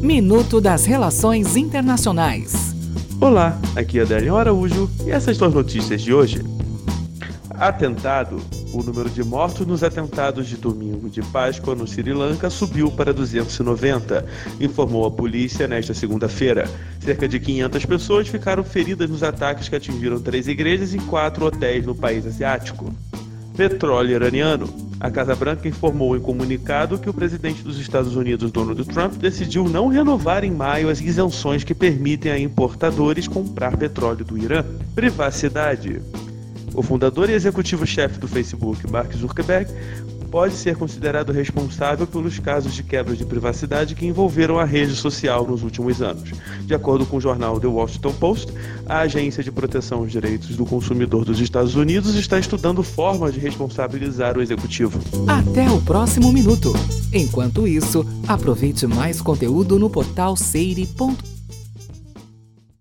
Minuto das Relações Internacionais. Olá, aqui é Adélio Araújo e essas são as notícias de hoje. Atentado. O número de mortos nos atentados de domingo de Páscoa no Sri Lanka subiu para 290, informou a polícia nesta segunda-feira. Cerca de 500 pessoas ficaram feridas nos ataques que atingiram três igrejas e quatro hotéis no país asiático. Petróleo iraniano. A Casa Branca informou em comunicado que o presidente dos Estados Unidos, Donald Trump, decidiu não renovar em maio as isenções que permitem a importadores comprar petróleo do Irã. Privacidade. O fundador e executivo-chefe do Facebook, Mark Zuckerberg, pode ser considerado responsável pelos casos de quebra de privacidade que envolveram a rede social nos últimos anos. De acordo com o jornal The Washington Post, a Agência de Proteção aos Direitos do Consumidor dos Estados Unidos está estudando formas de responsabilizar o executivo. Até o próximo minuto. Enquanto isso, aproveite mais conteúdo no portal seire.com